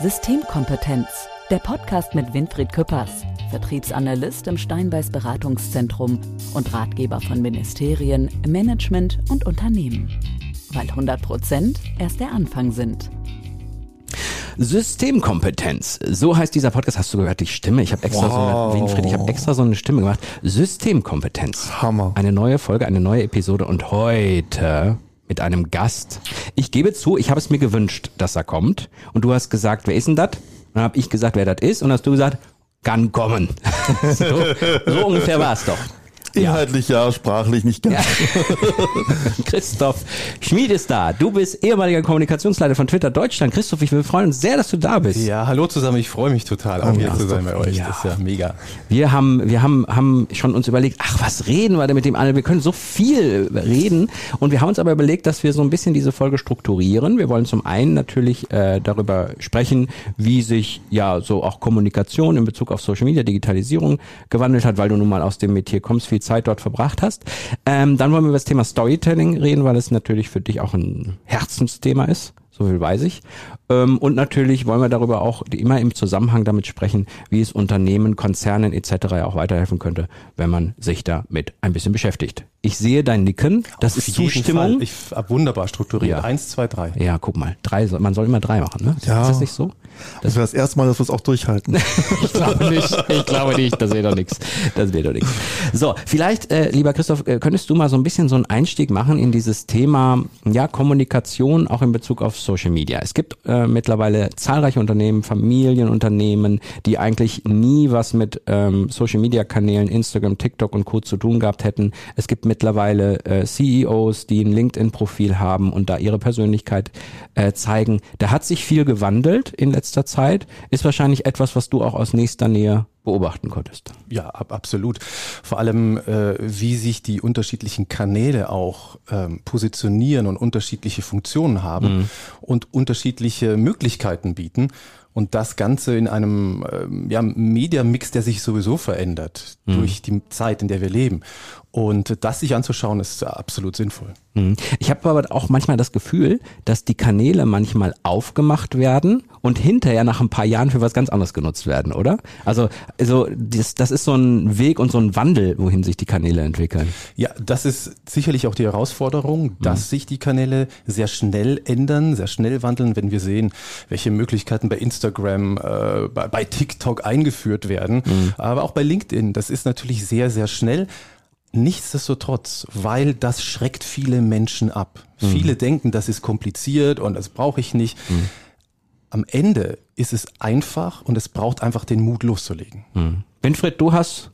Systemkompetenz, der Podcast mit Winfried Küppers, Vertriebsanalyst im Steinbeiß Beratungszentrum und Ratgeber von Ministerien, Management und Unternehmen. Weil 100 Prozent erst der Anfang sind. Systemkompetenz. So heißt dieser Podcast. Hast du gehört die Stimme? Ich habe extra Wow. so eine, Winfried, ich habe extra so eine Stimme gemacht. Systemkompetenz. Hammer. Eine neue Folge, eine neue Episode und heute mit einem Gast. Ich gebe zu, ich habe es mir gewünscht, dass er kommt. Und du hast gesagt, wer ist denn das? Dann habe ich gesagt, wer das ist. Und hast du gesagt, kann kommen. so, so ungefähr war es doch. Inhaltlich ja, sprachlich nicht ganz. Christoph Schmied ist da. Du bist ehemaliger Kommunikationsleiter von Twitter Deutschland. Christoph, ich will freuen uns sehr, dass du da bist. Ja, hallo zusammen. Ich freue mich total, auch hier ja, zu sein bei euch. ja. Das ist ja mega. Wir haben, wir haben, haben schon uns überlegt, ach, was reden wir denn mit dem anderen? Wir können so viel reden. Und wir haben uns aber überlegt, dass wir so ein bisschen diese Folge strukturieren. Wir wollen zum einen natürlich äh, darüber sprechen, wie sich ja so auch Kommunikation in Bezug auf Social Media, Digitalisierung gewandelt hat, weil du nun mal aus dem Metier kommst, viel Zeit dort verbracht hast. Ähm, dann wollen wir über das Thema Storytelling reden, weil es natürlich für dich auch ein Herzensthema ist. So viel weiß ich. Ähm, und natürlich wollen wir darüber auch immer im Zusammenhang damit sprechen, wie es Unternehmen, Konzernen etc. auch weiterhelfen könnte, wenn man sich damit ein bisschen beschäftigt. Ich sehe dein Nicken. Das Auf ist Zustimmung. Fall. Ich, wunderbar strukturiert. Ja. Eins, zwei, drei. ja, guck mal. Drei, man soll immer drei machen, ne? Ja. Ist das nicht so? Das wäre das erste Mal, dass wir es auch durchhalten. Ich glaube nicht. Ich glaube nicht. Das wäre doch nichts. Das wäre doch nichts. So, vielleicht, äh, lieber Christoph, äh, könntest du mal so ein bisschen so einen Einstieg machen in dieses Thema, ja, Kommunikation auch in Bezug auf Social Media. Es gibt äh, mittlerweile zahlreiche Unternehmen, Familienunternehmen, die eigentlich nie was mit ähm, Social Media Kanälen, Instagram, TikTok und Co. zu tun gehabt hätten. Es gibt mittlerweile äh, CEOs, die ein LinkedIn-Profil haben und da ihre Persönlichkeit äh, zeigen. Da hat sich viel gewandelt in letzter Zeit. Ist wahrscheinlich etwas, was du auch aus nächster Nähe beobachten konntest. Ja, ab, absolut. Vor allem, äh, wie sich die unterschiedlichen Kanäle auch ähm, positionieren und unterschiedliche Funktionen haben und unterschiedliche Möglichkeiten bieten. Und das Ganze in einem ähm, ja, Media-Mix, der sich sowieso verändert durch die Zeit, in der wir leben. Und das sich anzuschauen, ist absolut sinnvoll. Mhm. Ich habe aber auch manchmal das Gefühl, dass die Kanäle manchmal aufgemacht werden und hinterher nach ein paar Jahren für was ganz anderes genutzt werden, oder? Also, also das, das ist so ein Weg und so ein Wandel, wohin sich die Kanäle entwickeln. Ja, das ist sicherlich auch die Herausforderung, dass sich die Kanäle sehr schnell ändern, sehr schnell wandeln, wenn wir sehen, welche Möglichkeiten bei Instagram, äh, bei, bei TikTok eingeführt werden, aber auch bei LinkedIn. Das ist natürlich sehr, sehr schnell. Nichtsdestotrotz, weil das schreckt viele Menschen ab. Viele denken, das ist kompliziert und das brauche ich nicht. Am Ende ist es einfach und es braucht einfach den Mut loszulegen. Winfried, du hast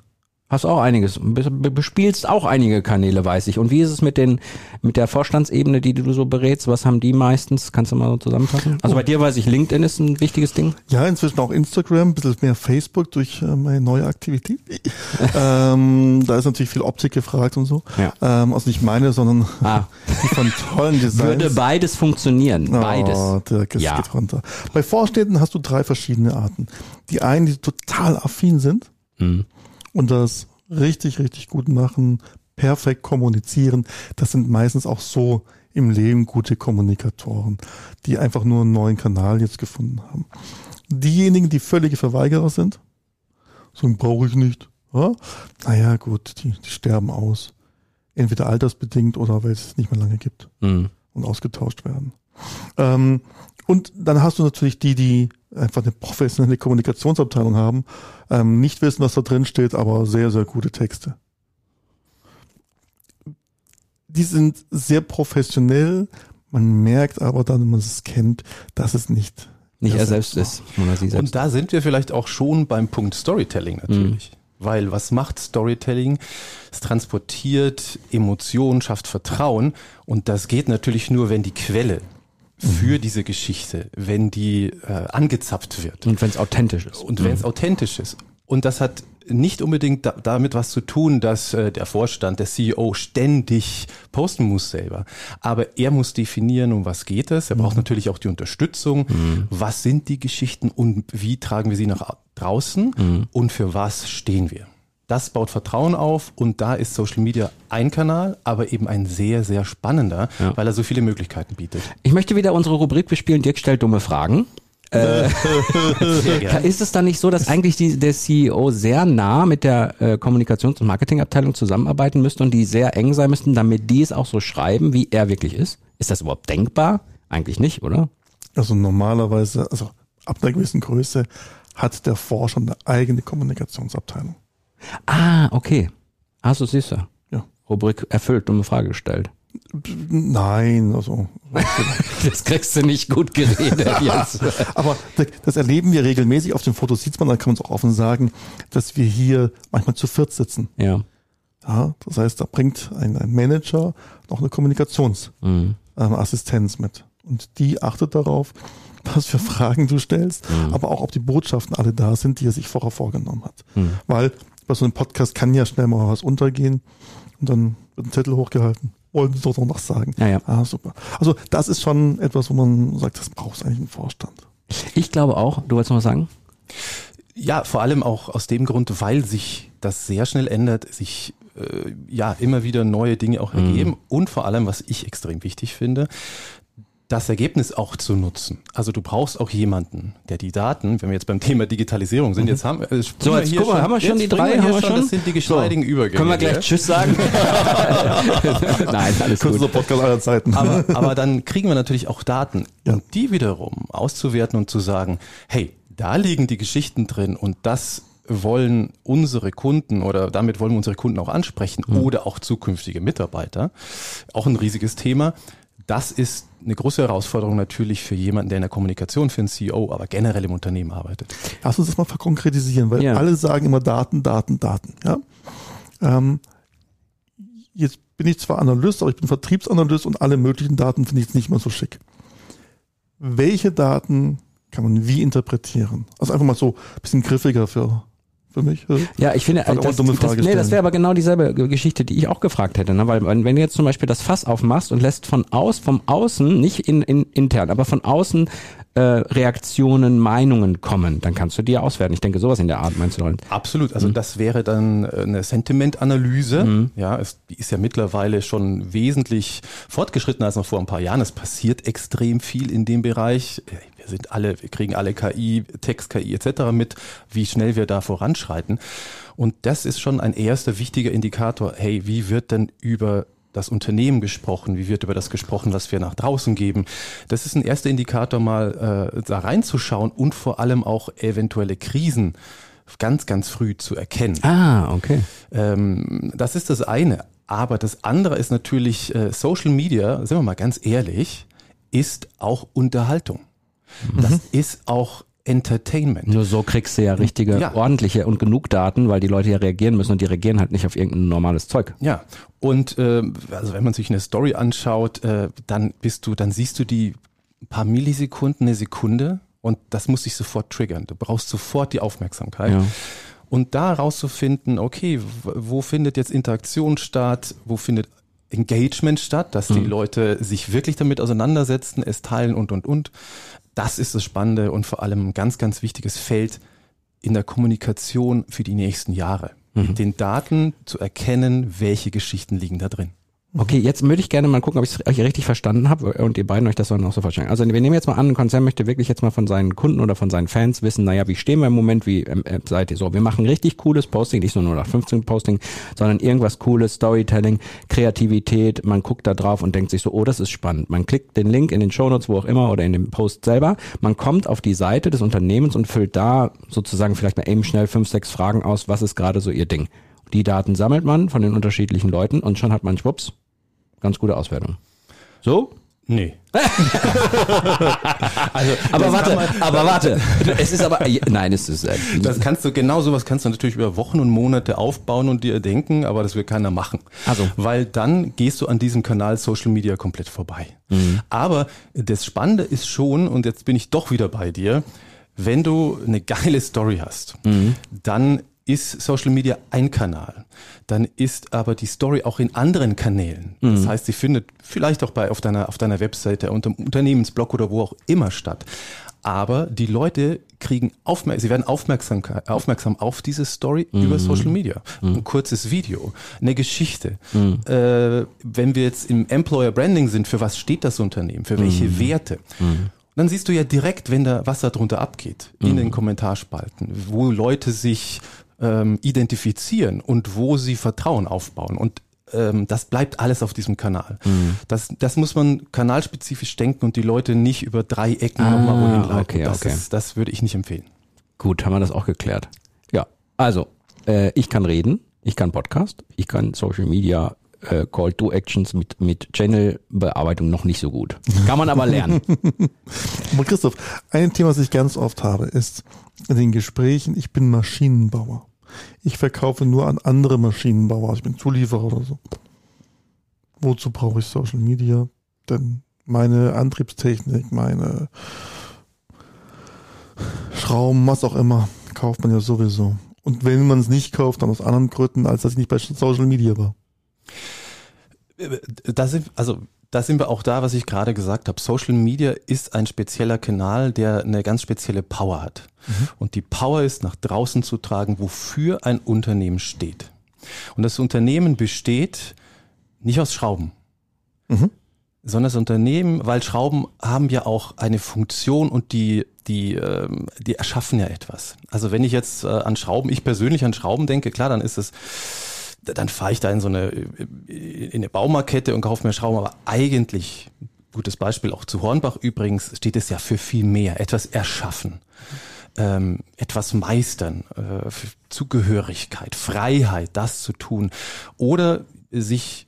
hast auch einiges, be- be- bespielst auch einige Kanäle, weiß ich. Und wie ist es mit den mit der Vorstandsebene, die du so berätst? Was haben die meistens? Kannst du mal so zusammenfassen? Also bei dir weiß ich, LinkedIn ist ein wichtiges Ding. Ja, inzwischen auch Instagram, ein bisschen mehr Facebook durch äh, meine neue Aktivität. ähm, da ist natürlich viel Optik gefragt und so. Ja. Ähm, also nicht meine, sondern Ah. die von tollen Designs. Würde beides funktionieren, beides. Oh, Dirk, es Ja. geht runter. Bei Vorstädten hast du drei verschiedene Arten. Die einen, die total affin sind Mhm. Und das richtig, richtig gut machen, perfekt kommunizieren. Das sind meistens auch so im Leben gute Kommunikatoren, die einfach nur einen neuen Kanal jetzt gefunden haben. Diejenigen, die völlige Verweigerer sind, sagen, brauche ich nicht. Ja? Naja, gut, die, die sterben aus. Entweder altersbedingt oder weil es nicht mehr lange gibt Mhm. und ausgetauscht werden. Ähm, und dann hast du natürlich die, die einfach eine professionelle Kommunikationsabteilung haben, ähm, nicht wissen, was da drin steht, aber sehr, sehr gute Texte. Die sind sehr professionell, man merkt aber dann, wenn man es kennt, dass es nicht Nicht er selbst selbst ist, oder sie selbst. Und da sind wir vielleicht auch schon beim Punkt Storytelling natürlich. Weil was macht Storytelling? Es transportiert Emotionen, schafft Vertrauen und das geht natürlich nur, wenn die Quelle für diese Geschichte, wenn die äh, angezapft wird Und wenn es authentisch ist. und wenn es authentisch ist. Und das hat nicht unbedingt da, damit was zu tun, dass äh, der Vorstand, der CEO ständig posten muss selber. Aber er muss definieren, um was geht es. Er braucht natürlich auch die Unterstützung. Was sind die Geschichten und wie tragen wir sie nach au- draußen und für was stehen wir? Das baut Vertrauen auf und da ist Social Media ein Kanal, aber eben ein sehr, sehr spannender, weil er so viele Möglichkeiten bietet. Ich möchte wieder unsere Rubrik bespielen. Dirk stellt dumme Fragen. Äh, ist es dann nicht so, dass eigentlich die, der CEO sehr nah mit der äh, Kommunikations- und Marketingabteilung zusammenarbeiten müsste und die sehr eng sein müssten, damit die es auch so schreiben, wie er wirklich ist? Ist das überhaupt denkbar? Eigentlich nicht, oder? Also normalerweise, also ab einer gewissen Größe hat der Forscher eine eigene Kommunikationsabteilung. Ah, okay. Ah, so siehst du. Ja. Rubrik erfüllt, dumme Frage gestellt. Nein, also. Das kriegst du nicht gut geredet jetzt. Aber das erleben wir regelmäßig. Auf den Fotos sieht man, da kann man es auch offen sagen, dass wir hier manchmal zu viert sitzen. ja. Ja, das heißt, da bringt ein, ein Manager noch eine Kommunikationsassistenz Mhm. Assistenz mit. Und die achtet darauf, was für Fragen du stellst, Mhm. aber auch ob die Botschaften alle da sind, die er sich vorher vorgenommen hat. Mhm. Weil bei so einem Podcast kann ja schnell mal was untergehen und dann wird ein Zettel hochgehalten. Wollen Sie doch noch was sagen? Ja, ja. Ah, super. Also das ist schon etwas, wo man sagt, das braucht eigentlich einen Vorstand. Ich glaube auch, du wolltest noch was sagen? Ja, vor allem auch aus dem Grund, weil sich das sehr schnell ändert, sich äh, ja immer wieder neue Dinge auch ergeben und vor allem, was ich extrem wichtig finde, das Ergebnis auch zu nutzen. Also du brauchst auch jemanden, der die Daten, wenn wir jetzt beim Thema Digitalisierung sind, jetzt haben wir, äh, So, jetzt hier guck mal, haben wir schon die drei? wir Haben wir schon, schon? Das sind die geschmeidigen Übergänge. Können wir gleich? Tschüss sagen? Nein, alles Kürzester gut. Podcast aller Zeiten. aber, aber dann kriegen wir natürlich auch Daten. Ja. Und die wiederum auszuwerten und zu sagen, hey, da liegen die Geschichten drin und das wollen unsere Kunden oder damit wollen wir unsere Kunden auch ansprechen oder auch zukünftige Mitarbeiter. Auch ein riesiges Thema. Das ist eine große Herausforderung natürlich für jemanden, der in der Kommunikation für einen CEO, aber generell im Unternehmen arbeitet. Lass uns das mal verkonkretisieren, weil Ja. alle sagen immer Daten, Daten, Daten. Ja? Ähm, jetzt bin ich zwar Analyst, aber ich bin Vertriebsanalyst und alle möglichen Daten finde ich jetzt nicht mehr so schick. Welche Daten kann man wie interpretieren? Also einfach mal so ein bisschen griffiger für, für mich. Ja, ich finde, auch das, das, nee, das wäre aber genau dieselbe Geschichte, die ich auch gefragt hätte. Ne? Weil wenn du jetzt zum Beispiel das Fass aufmachst und lässt von aus, vom Außen, nicht in, in, intern, aber von außen äh, Reaktionen, Meinungen kommen, dann kannst du die ja auswerten. Ich denke, sowas in der Art meinst du, Roland? Absolut. Also das wäre dann äh, eine Sentimentanalyse. Ja, es, die ist ja mittlerweile schon wesentlich fortgeschrittener als noch vor ein paar Jahren. Es passiert extrem viel in dem Bereich. Wir sind alle, wir kriegen alle KI, Text-KI etc. mit, wie schnell wir da voranschreiten. Und das ist schon ein erster wichtiger Indikator. Hey, wie wird denn über das Unternehmen gesprochen, wie wird über das gesprochen, was wir nach draußen geben. Das ist ein erster Indikator, mal äh, da reinzuschauen und vor allem auch eventuelle Krisen ganz, ganz früh zu erkennen. Ah, okay. Ähm, das ist das eine. Aber das andere ist natürlich, äh, Social Media, sind wir mal ganz ehrlich, ist auch Unterhaltung. Das ist auch Entertainment. Nur so kriegst du ja richtige, Ja. ordentliche und genug Daten, weil die Leute ja reagieren müssen und die reagieren halt nicht auf irgendein normales Zeug. Ja, und äh, also wenn man sich eine Story anschaut, äh, dann bist du, dann siehst du die paar Millisekunden, eine Sekunde und das muss dich sofort triggern. Du brauchst sofort die Aufmerksamkeit. Ja. Und da rauszufinden, okay, wo findet jetzt Interaktion statt, wo findet Engagement statt, dass die Leute sich wirklich damit auseinandersetzen, es teilen und, und, und. Das ist das Spannende und vor allem ein ganz, ganz wichtiges Feld in der Kommunikation für die nächsten Jahre. Mit den Daten zu erkennen, welche Geschichten liegen da drin. Okay, jetzt würde ich gerne mal gucken, ob ich es euch richtig verstanden habe und ihr beiden euch das dann auch so verstehen. Also wir nehmen jetzt mal an, ein Konzern möchte wirklich jetzt mal von seinen Kunden oder von seinen Fans wissen, naja, wie stehen wir im Moment, wie ähm, äh, seid ihr so? Wir machen richtig cooles Posting, nicht nur 0815 Posting, sondern irgendwas cooles, Storytelling, Kreativität, man guckt da drauf und denkt sich so, oh, das ist spannend. Man klickt den Link in den Shownotes, wo auch immer, oder in dem Post selber, man kommt auf die Seite des Unternehmens und füllt da sozusagen vielleicht mal eben schnell fünf, sechs Fragen aus, was ist gerade so ihr Ding. Die Daten sammelt man von den unterschiedlichen Leuten und schon hat man schwupps, ganz gute Auswertung. So? Nee. also, Aber warte, aber warte. Es ist aber, nein, es ist, äh, Das kannst du, genau sowas kannst du natürlich über Wochen und Monate aufbauen und dir denken, aber das will keiner machen. Also. Weil dann gehst du an diesem Kanal Social Media komplett vorbei. Aber das Spannende ist schon, und jetzt bin ich doch wieder bei dir, wenn du eine geile Story hast, dann ist Social Media ein Kanal. Dann ist aber die Story auch in anderen Kanälen. Das heißt, sie findet vielleicht auch bei, auf deiner, auf deiner Webseite, unter dem Unternehmensblog oder wo auch immer statt. Aber die Leute kriegen aufmerksam, sie werden aufmerksam, aufmerksam auf diese Story über Social Media. Ein kurzes Video, eine Geschichte. Äh, wenn wir jetzt im Employer Branding sind, für was steht das Unternehmen? Für welche Werte? dann siehst du ja direkt, wenn da was da drunter abgeht, in Mhm. den Kommentarspalten, wo Leute sich ähm, identifizieren und wo sie Vertrauen aufbauen. Und ähm, das bleibt alles auf diesem Kanal. Mhm. Das, das muss man kanalspezifisch denken und die Leute nicht über drei Ecken Ah, nochmal wohin leiten. okay, das, okay. Ist, das würde ich nicht empfehlen. Gut, haben wir das auch geklärt. Ja, also, äh, ich kann reden, ich kann Podcast, ich kann Social Media äh, Call to Actions mit, mit Channel-Bearbeitung noch nicht so gut. Kann man aber lernen. Aber Christoph, ein Thema, das ich ganz oft habe, ist in den Gesprächen, ich bin Maschinenbauer. Ich verkaufe nur an andere Maschinenbauer. Ich bin Zulieferer oder so. Wozu brauche ich Social Media? Denn meine Antriebstechnik, meine Schrauben, was auch immer, kauft man ja sowieso. Und wenn man es nicht kauft, dann aus anderen Gründen, als dass ich nicht bei Social Media war. Da sind, also da sind wir auch da, was ich gerade gesagt habe. Social Media ist ein spezieller Kanal, der eine ganz spezielle Power hat. Und die Power ist nach draußen zu tragen, wofür ein Unternehmen steht. Und das Unternehmen besteht nicht aus Schrauben, Mhm. sondern das Unternehmen, weil Schrauben haben ja auch eine Funktion und die die ähm, die erschaffen ja etwas. Also wenn ich jetzt äh, an Schrauben, ich persönlich an Schrauben denke, klar, dann ist es dann fahre ich da in so eine, in eine Baumarkette und kaufe mir Schrauben, aber eigentlich, gutes Beispiel auch zu Hornbach übrigens, steht es ja für viel mehr, etwas erschaffen, ähm, etwas meistern, äh, Zugehörigkeit, Freiheit, das zu tun. Oder sich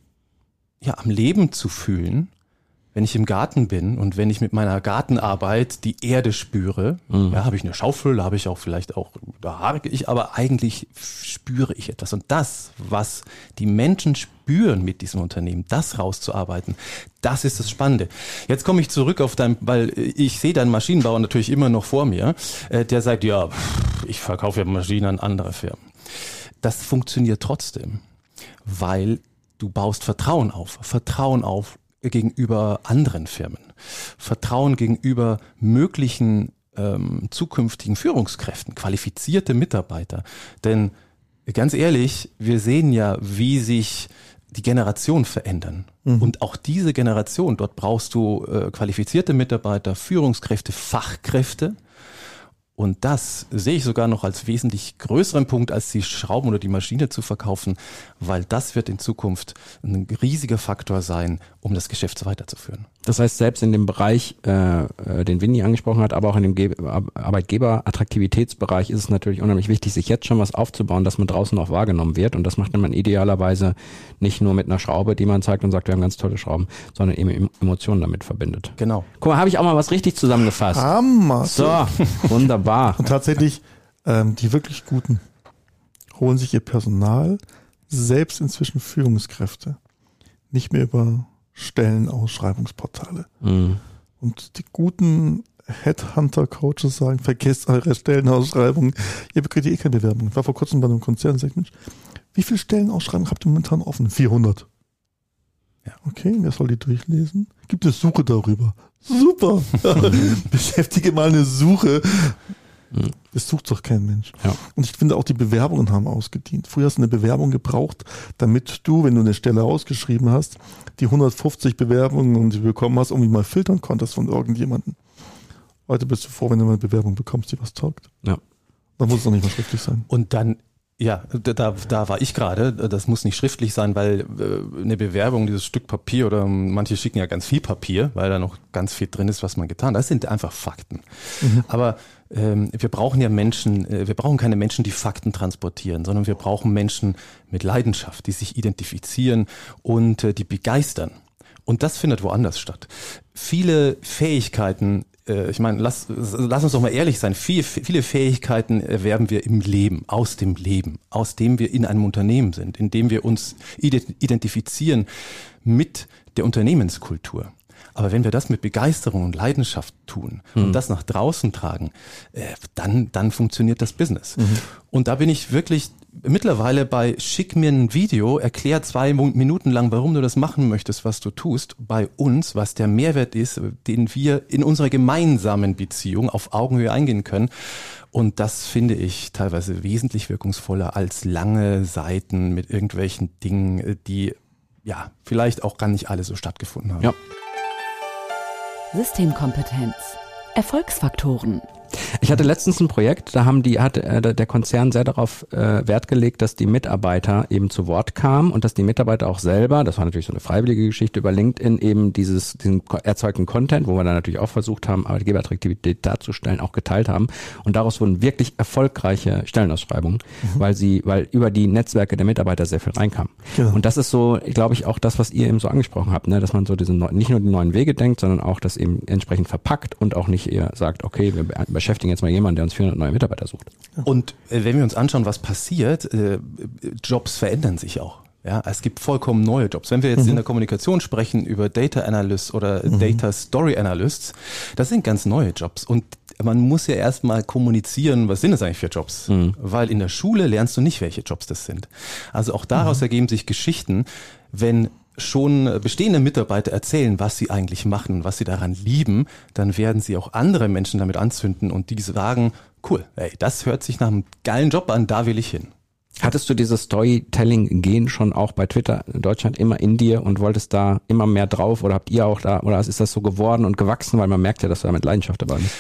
ja am Leben zu fühlen, wenn ich im Garten bin und wenn ich mit meiner Gartenarbeit die Erde spüre, ja, habe ich eine Schaufel, da habe ich auch vielleicht auch, da harke ich, aber eigentlich spüre ich etwas. Und das, was die Menschen spüren mit diesem Unternehmen, das rauszuarbeiten, das ist das Spannende. Jetzt komme ich zurück auf dein, weil ich sehe deinen Maschinenbauer natürlich immer noch vor mir, äh, der sagt, ja, ich verkaufe ja Maschinen an andere Firmen. Das funktioniert trotzdem, weil du baust Vertrauen auf, Vertrauen auf gegenüber anderen Firmen, Vertrauen gegenüber möglichen ähm, zukünftigen Führungskräften, qualifizierte Mitarbeiter. Denn ganz ehrlich, wir sehen ja, wie sich die Generationen verändern. Und auch diese Generation, dort brauchst du äh, qualifizierte Mitarbeiter, Führungskräfte, Fachkräfte. Und das sehe ich sogar noch als wesentlich größeren Punkt, als die Schrauben oder die Maschine zu verkaufen, weil das wird in Zukunft ein riesiger Faktor sein, um das Geschäft so weiterzuführen. Das heißt, selbst in dem Bereich, äh, äh, den Winnie angesprochen hat, aber auch in dem Ge Ar- Arbeitgeber-Attraktivitätsbereich ist es natürlich unheimlich wichtig, sich jetzt schon was aufzubauen, dass man draußen auch wahrgenommen wird. Und das macht man idealerweise nicht nur mit einer Schraube, die man zeigt und sagt, wir haben ganz tolle Schrauben, sondern eben Em- Emotionen damit verbindet. Genau. Guck mal, habe ich auch mal was richtig zusammengefasst. Hammer! So, wunderbar. Und tatsächlich, ähm, die wirklich Guten holen sich ihr Personal, selbst inzwischen Führungskräfte, nicht mehr über Stellenausschreibungsportale. Mhm. Und die guten Headhunter-Coaches sagen, vergesst eure Stellenausschreibungen, ihr bekommt eh keine Bewerbung. Ich war vor kurzem bei einem Konzern und sagte, Mensch, wie viele Stellenausschreibungen habt ihr momentan offen? 400. Ja. Okay, wer soll die durchlesen? Gibt es Suche darüber? Super! Beschäftige mal eine Suche. Es sucht doch kein Mensch. Ja. Und ich finde auch die Bewerbungen haben ausgedient. Früher hast du eine Bewerbung gebraucht, damit du, wenn du eine Stelle ausgeschrieben hast, die 150 Bewerbungen und die bekommen hast, irgendwie mal filtern konntest von irgendjemandem. Heute bist du froh, wenn du mal eine Bewerbung bekommst, die was taugt. Ja. Dann muss es doch nicht mal schriftlich sein. Und dann, ja, da, da war ich gerade, das muss nicht schriftlich sein, weil äh, eine Bewerbung, dieses Stück Papier oder manche schicken ja ganz viel Papier, weil da noch ganz viel drin ist, was man getan hat. Das sind einfach Fakten. Aber ähm, wir brauchen ja Menschen, äh, wir brauchen keine Menschen, die Fakten transportieren, sondern wir brauchen Menschen mit Leidenschaft, die sich identifizieren und äh, die begeistern. Und das findet woanders statt. Viele Fähigkeiten, äh, ich meine, lass, lass uns doch mal ehrlich sein, viele, viele Fähigkeiten erwerben wir im Leben, aus dem Leben, aus dem wir in einem Unternehmen sind, in dem wir uns ident- identifizieren mit der Unternehmenskultur. Aber wenn wir das mit Begeisterung und Leidenschaft tun und das nach draußen tragen, äh, dann, dann funktioniert das Business. Und da bin ich wirklich mittlerweile bei schick mir ein Video, erklär zwei Minuten lang, warum du das machen möchtest, was du tust, bei uns, was der Mehrwert ist, den wir in unserer gemeinsamen Beziehung auf Augenhöhe eingehen können. Und das finde ich teilweise wesentlich wirkungsvoller als lange Seiten mit irgendwelchen Dingen, äh, die ja vielleicht auch gar nicht alle so stattgefunden haben. Ja. Systemkompetenz. Erfolgsfaktoren. Ich hatte letztens ein Projekt, da haben die, hat äh, der Konzern sehr darauf äh, Wert gelegt, dass die Mitarbeiter eben zu Wort kamen und dass die Mitarbeiter auch selber, das war natürlich so eine freiwillige Geschichte über LinkedIn, eben dieses, diesen erzeugten Content, wo wir dann natürlich auch versucht haben, Arbeitgeberattraktivität darzustellen, auch geteilt haben. Und daraus wurden wirklich erfolgreiche Stellenausschreibungen, mhm. weil sie, weil über die Netzwerke der Mitarbeiter sehr viel reinkam. Genau. Und das ist so, glaube ich, auch das, was ihr eben so angesprochen habt, ne? dass man so diesen nicht nur die neuen Wege denkt, sondern auch das eben entsprechend verpackt und auch nicht eher sagt, okay, wir beschäftigen jetzt mal jemanden, der uns 400 neue Mitarbeiter sucht. Und äh, wenn wir uns anschauen, was passiert, äh, Jobs verändern sich auch. Ja, es gibt vollkommen neue Jobs. Wenn wir jetzt mhm. in der Kommunikation sprechen über Data Analysts oder mhm. Data Story Analysts, das sind ganz neue Jobs. Und man muss ja erstmal kommunizieren, was sind das eigentlich für Jobs? Mhm. Weil in der Schule lernst du nicht, welche Jobs das sind. Also auch daraus mhm. ergeben sich Geschichten, wenn schon bestehende Mitarbeiter erzählen, was sie eigentlich machen, was sie daran lieben, dann werden sie auch andere Menschen damit anzünden und die sagen, cool, ey, das hört sich nach einem geilen Job an, da will ich hin. Hattest du dieses Storytelling-Gehen schon auch bei Twitter in Deutschland immer in dir und wolltest da immer mehr drauf oder habt ihr auch da, oder ist das so geworden und gewachsen, weil man merkt ja, dass du da mit Leidenschaft dabei bist?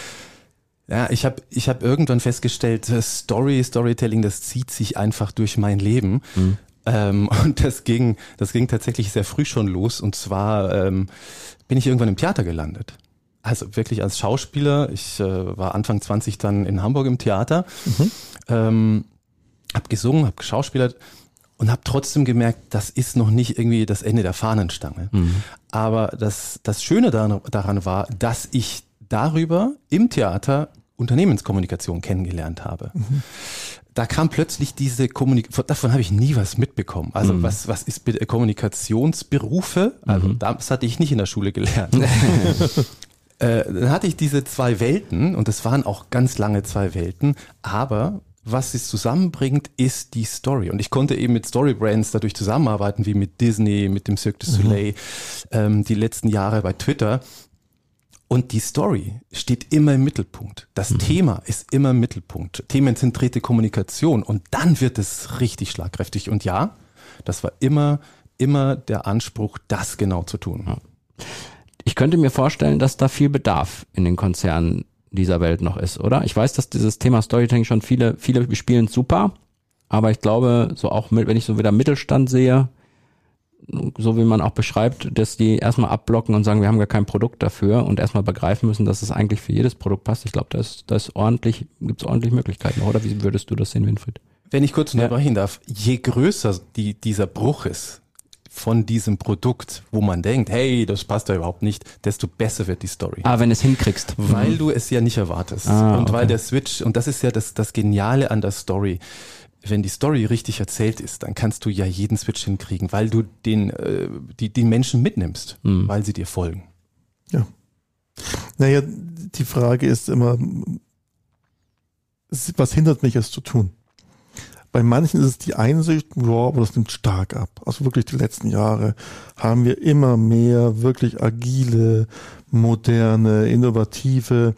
Ja, ich habe ich hab irgendwann festgestellt, Story, Storytelling, das zieht sich einfach durch mein Leben. Mhm. Ähm, und das ging, das ging tatsächlich sehr früh schon los. Und zwar ähm, bin ich irgendwann im Theater gelandet. Also wirklich als Schauspieler. Ich äh, war Anfang 20 dann in Hamburg im Theater, mhm. ähm, habe gesungen, habe geschauspielert und habe trotzdem gemerkt, das ist noch nicht irgendwie das Ende der Fahnenstange. Mhm. Aber das, das Schöne daran, daran war, dass ich darüber im Theater Unternehmenskommunikation kennengelernt habe. Mhm da kam plötzlich diese Kommunikation, davon habe ich nie was mitbekommen. Also mhm. was, was ist Kommunikationsberufe? Also mhm. das hatte ich nicht in der Schule gelernt. äh, dann hatte ich diese zwei Welten und das waren auch ganz lange zwei Welten, aber was es zusammenbringt, ist die Story. Und ich konnte eben mit Storybrands dadurch zusammenarbeiten, wie mit Disney, mit dem Cirque du Soleil, mhm. ähm, die letzten Jahre bei Twitter. Und die Story steht immer im Mittelpunkt. Das mhm. Thema ist immer im Mittelpunkt. Themenzentrierte Kommunikation. Und dann wird es richtig schlagkräftig. Und ja, das war immer, immer der Anspruch, das genau zu tun. Ja. Ich könnte mir vorstellen, dass da viel Bedarf in den Konzernen dieser Welt noch ist, oder? Ich weiß, dass dieses Thema Storytelling schon viele, viele spielen super. Aber ich glaube, so auch mit, wenn ich so wieder Mittelstand sehe, so wie man auch beschreibt, dass die erstmal abblocken und sagen, wir haben gar kein Produkt dafür und erstmal begreifen müssen, dass es eigentlich für jedes Produkt passt. Ich glaube, da ist, da ist ordentlich, gibt es ordentlich Möglichkeiten, oder? Wie würdest du das sehen, Winfried? Wenn ich kurz unterbrechen ja. darf, je größer die, dieser Bruch ist von diesem Produkt, wo man denkt, hey, das passt da überhaupt nicht, desto besser wird die Story. Ah, wenn es hinkriegst. Weil mhm. du es ja nicht erwartest. Ah, und okay. weil der Switch, und das ist ja das, das Geniale an der Story, wenn die Story richtig erzählt ist, dann kannst du ja jeden Switch hinkriegen, weil du den, äh, die, die Menschen mitnimmst, mhm. weil sie dir folgen. Ja. Naja, die Frage ist immer, was hindert mich es zu tun? Bei manchen ist es die Einsicht, ja, aber das nimmt stark ab. Also wirklich die letzten Jahre haben wir immer mehr wirklich agile, moderne, innovative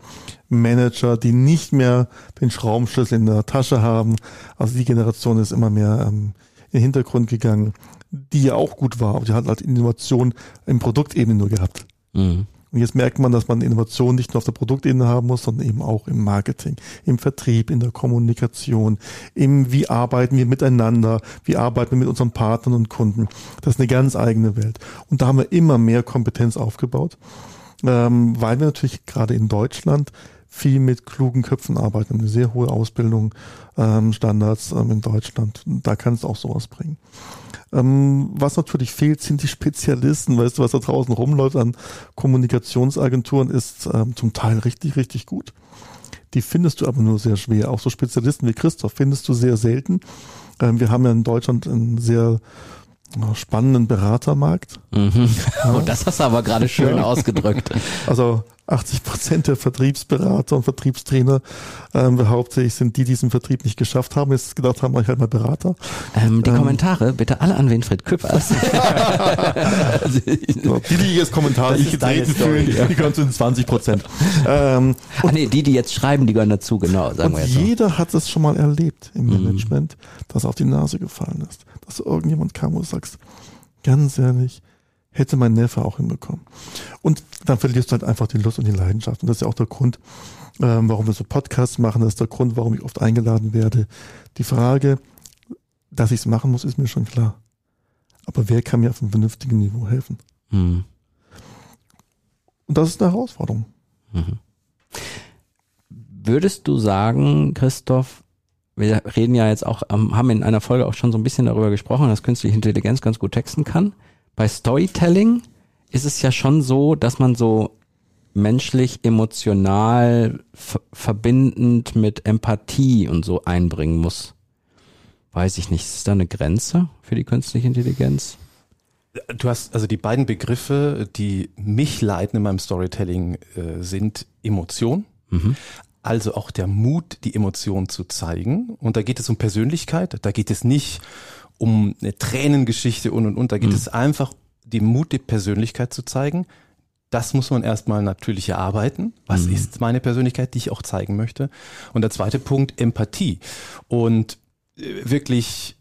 Manager, die nicht mehr den Schraubenschlüssel in der Tasche haben. Also die Generation ist immer mehr ähm, in den Hintergrund gegangen, die ja auch gut war, aber die hat halt Innovation im Produktebene nur gehabt. Mhm. Und jetzt merkt man, dass man Innovation nicht nur auf der Produktebene haben muss, sondern eben auch im Marketing, im Vertrieb, in der Kommunikation, im wie arbeiten wir miteinander, wie arbeiten wir mit unseren Partnern und Kunden. Das ist eine ganz eigene Welt. Und da haben wir immer mehr Kompetenz aufgebaut, ähm, weil wir natürlich gerade in Deutschland viel mit klugen Köpfen arbeiten, eine sehr hohe Ausbildung, ähm, Standards ähm, in Deutschland. Da kann es auch sowas bringen. Ähm, was natürlich fehlt, sind die Spezialisten. Weißt du, was da draußen rumläuft an Kommunikationsagenturen, ist ähm, zum Teil richtig, richtig gut. Die findest du aber nur sehr schwer. Auch so Spezialisten wie Christoph findest du sehr selten. Ähm, wir haben ja in Deutschland einen sehr spannenden Beratermarkt. Mhm. Ja. Oh, das hast du aber gerade schön ja. ausgedrückt. Also 80 Prozent der Vertriebsberater und Vertriebstrainer ähm, hauptsächlich sind die, die diesen Vertrieb nicht geschafft haben, jetzt gedacht haben, ich halt mal Berater. Ähm, die ähm, Kommentare bitte alle an Winfried Küppers. die, die jetzt Kommentare nicht getreten fühlen, ja. die gehören zu den 20 Prozent. Ähm, Ach nee, die, die jetzt schreiben, die gehören dazu, genau. Sagen wir jetzt jeder so. hat es schon mal erlebt im mhm. Management, dass auf die Nase gefallen ist. Dass irgendjemand kam und du sagst, ganz ehrlich, Hätte mein Neffe auch hinbekommen. Und dann verlierst du halt einfach die Lust und die Leidenschaft. Und das ist ja auch der Grund, ähm, warum wir so Podcasts machen. Das ist der Grund, warum ich oft eingeladen werde. Die Frage, dass ich es machen muss, ist mir schon klar. Aber wer kann mir auf einem vernünftigen Niveau helfen? Mhm. Und das ist eine Herausforderung. Mhm. Würdest du sagen, Christoph, wir reden ja jetzt auch, haben in einer Folge auch schon so ein bisschen darüber gesprochen, dass künstliche Intelligenz ganz gut texten kann. Bei Storytelling ist es ja schon so, dass man so menschlich, emotional, verbindend mit Empathie und so einbringen muss. Weiß ich nicht, ist da eine Grenze für die künstliche Intelligenz? Du hast also die beiden Begriffe, die mich leiten in meinem Storytelling, äh, sind Emotion, mhm. Also auch der Mut, die Emotion zu zeigen. Und da geht es um Persönlichkeit, da geht es nicht um eine Tränengeschichte und und und, da geht mhm. es einfach die Mut, die Persönlichkeit zu zeigen. Das muss man erstmal natürlich erarbeiten. Was mhm. ist meine Persönlichkeit, die ich auch zeigen möchte? Und der zweite Punkt, Empathie. Und äh, wirklich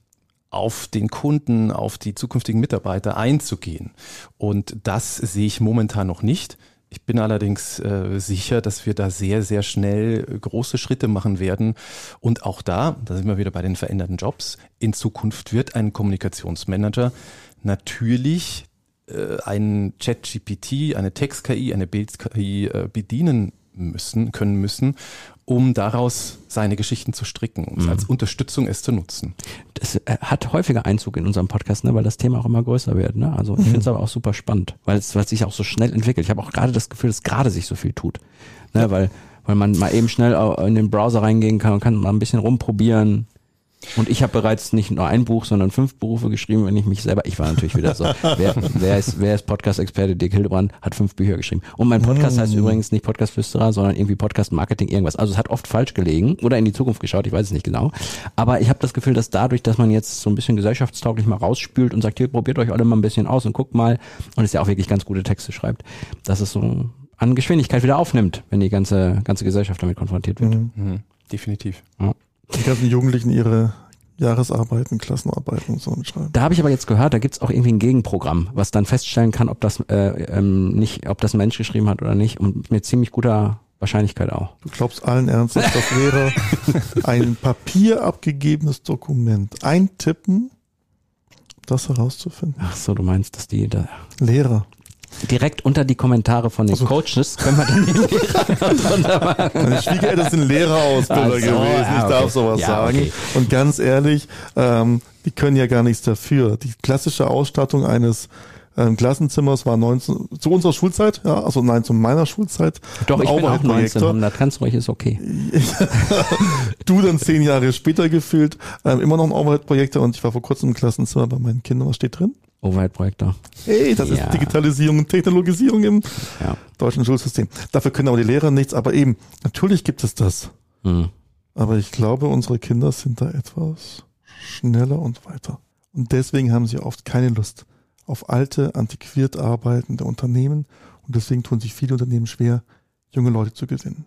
auf den Kunden, auf die zukünftigen Mitarbeiter einzugehen. Und das sehe ich momentan noch nicht. Ich bin allerdings äh, sicher, dass wir da sehr, sehr schnell große Schritte machen werden. Und auch da, da sind wir wieder bei den veränderten Jobs, in Zukunft wird ein Kommunikationsmanager natürlich äh, einen Chat-GPT, eine Text-KI, eine Bild-KI äh, bedienen müssen, können müssen, um daraus seine Geschichten zu stricken, um mhm. als Unterstützung es zu nutzen. Das äh, hat häufiger Einzug in unserem Podcast, ne, weil das Thema auch immer größer wird. Ne? Also ich mhm. finde es aber auch super spannend, weil es, weil es sich auch so schnell entwickelt. Ich habe auch gerade das Gefühl, dass gerade sich so viel tut. Ne? Ja. Weil, weil man mal eben schnell in den Browser reingehen kann und kann mal ein bisschen rumprobieren, und ich habe bereits nicht nur ein Buch, sondern fünf Berufe geschrieben, wenn ich mich selber, ich war natürlich wieder so, wer, wer ist, wer ist Podcast-Experte? Dick Hildebrand hat fünf Bücher geschrieben. Und mein Podcast mm. heißt übrigens nicht Podcast-Flüsterer, sondern irgendwie Podcast-Marketing, irgendwas. Also es hat oft falsch gelegen oder in die Zukunft geschaut, ich weiß es nicht genau. Aber ich habe das Gefühl, dass dadurch, dass man jetzt so ein bisschen gesellschaftstauglich mal rausspült und sagt, hier, probiert euch alle mal ein bisschen aus und guckt mal, und es ja auch wirklich ganz gute Texte schreibt, dass es so an Geschwindigkeit wieder aufnimmt, wenn die ganze, ganze Gesellschaft damit konfrontiert wird. Mhm. Mhm. Definitiv. Ja die ganzen Jugendlichen ihre Jahresarbeiten, Klassenarbeiten und so mitschreiben. Da habe ich aber jetzt gehört, da gibt's auch irgendwie ein Gegenprogramm, was dann feststellen kann, ob das äh, ähm, nicht, ob das ein Mensch geschrieben hat oder nicht. Und mit ziemlich guter Wahrscheinlichkeit auch. Du glaubst allen Ernstes, das wäre ein Papier abgegebenes Dokument. Eintippen, das herauszufinden. Ach so, du meinst, dass die da. Lehrer direkt unter die Kommentare von den also, Coaches können wir dann die Lehrer. Meine Schwiegereltern sind Lehrerausbilder so, gewesen, ja, ich darf sowas ja, sagen. Okay. Und ganz ehrlich, ähm, die können ja gar nichts dafür. Die klassische Ausstattung eines ähm, Klassenzimmers war 19, zu unserer Schulzeit, ja, also nein, zu meiner Schulzeit. Doch, ich bin auch 1900, kannst du ruhig, ist okay. du dann zehn Jahre später gefühlt, ähm, immer noch ein Overhead-Projektor und ich war vor kurzem im Klassenzimmer bei meinen Kindern, was steht drin? Overhead-Projektor. Hey, das ja. ist Digitalisierung und Technologisierung im ja. deutschen Schulsystem. Dafür können aber die Lehrer nichts, aber eben, natürlich gibt es das. Mhm. Aber ich glaube, unsere Kinder sind da etwas schneller und weiter. Und deswegen haben sie oft keine Lust auf alte, antiquiert arbeitende Unternehmen. Und deswegen tun sich viele Unternehmen schwer, junge Leute zu gewinnen.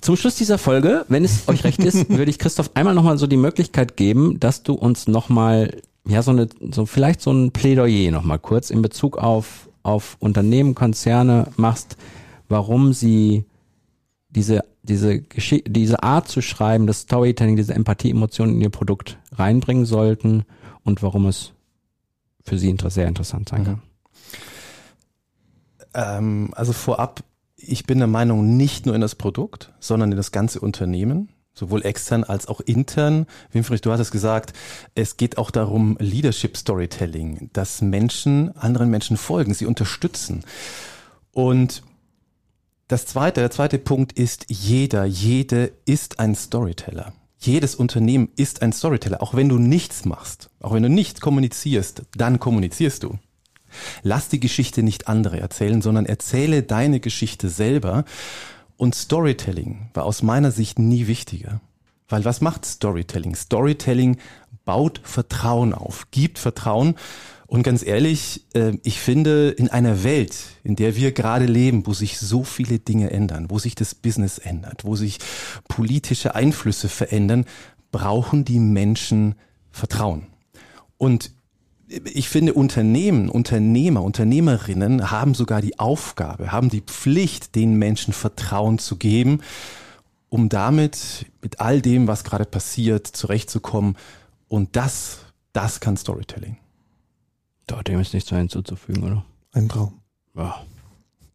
Zum Schluss dieser Folge, wenn es euch recht ist, würde ich Christoph einmal nochmal so die Möglichkeit geben, dass du uns nochmal ja, so eine, so vielleicht so ein Plädoyer nochmal kurz in Bezug auf, auf Unternehmen, Konzerne machst, warum sie diese, diese Geschichte, diese Art zu schreiben, das Storytelling, diese Empathie, Emotionen in ihr Produkt reinbringen sollten und warum es für sie sehr interessant sein kann. Ähm, also vorab, ich bin der Meinung, nicht nur in das Produkt, sondern in das ganze Unternehmen sowohl extern als auch intern. Winfried, du hattest gesagt, es geht auch darum, Leadership Storytelling, dass Menschen anderen Menschen folgen, sie unterstützen. Und das zweite, der zweite Punkt ist, jeder, jede ist ein Storyteller. Jedes Unternehmen ist ein Storyteller. Auch wenn du nichts machst, auch wenn du nicht kommunizierst, dann kommunizierst du. Lass die Geschichte nicht andere erzählen, sondern erzähle deine Geschichte selber und Storytelling war aus meiner Sicht nie wichtiger. Weil was macht Storytelling? Storytelling baut Vertrauen auf, gibt Vertrauen. Und ganz ehrlich, äh, ich finde, in einer Welt, in der wir gerade leben, wo sich so viele Dinge ändern, wo sich das Business ändert, wo sich politische Einflüsse verändern, brauchen die Menschen Vertrauen. Und ich finde, Unternehmen, Unternehmer, Unternehmerinnen haben sogar die Aufgabe, haben die Pflicht, den Menschen Vertrauen zu geben, um damit mit all dem, was gerade passiert, zurechtzukommen. Und das, das kann Storytelling. Da dem ist nichts mehr hinzuzufügen, oder? Ein Traum. Ja.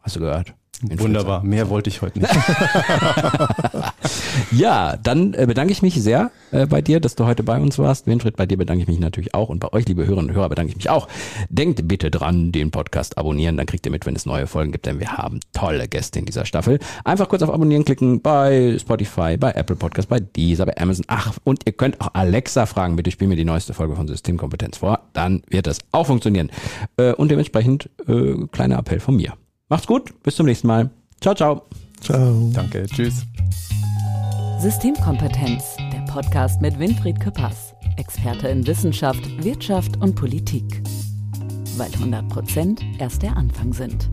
Hast du gehört? Wunderbar, mehr wollte ich heute nicht. ja, dann äh, bedanke ich mich sehr äh, bei dir, dass du heute bei uns warst. Winfried, bei dir bedanke ich mich natürlich auch und bei euch, liebe Hörerinnen und Hörer, bedanke ich mich auch. Denkt bitte dran, den Podcast abonnieren, dann kriegt ihr mit, wenn es neue Folgen gibt, denn wir haben tolle Gäste in dieser Staffel. Einfach kurz auf Abonnieren klicken bei Spotify, bei Apple Podcast, bei Deezer, bei Amazon. Ach, und ihr könnt auch Alexa fragen, bitte spiel mir die neueste Folge von Systemkompetenz vor, dann wird das auch funktionieren. Äh, und dementsprechend äh, kleiner Appell von mir. Macht's gut, bis zum nächsten Mal. Ciao, ciao. Ciao. Danke, tschüss. Systemkompetenz, der Podcast mit Winfried Küppers, Experte in Wissenschaft, Wirtschaft und Politik. Weil 100 Prozent erst der Anfang sind.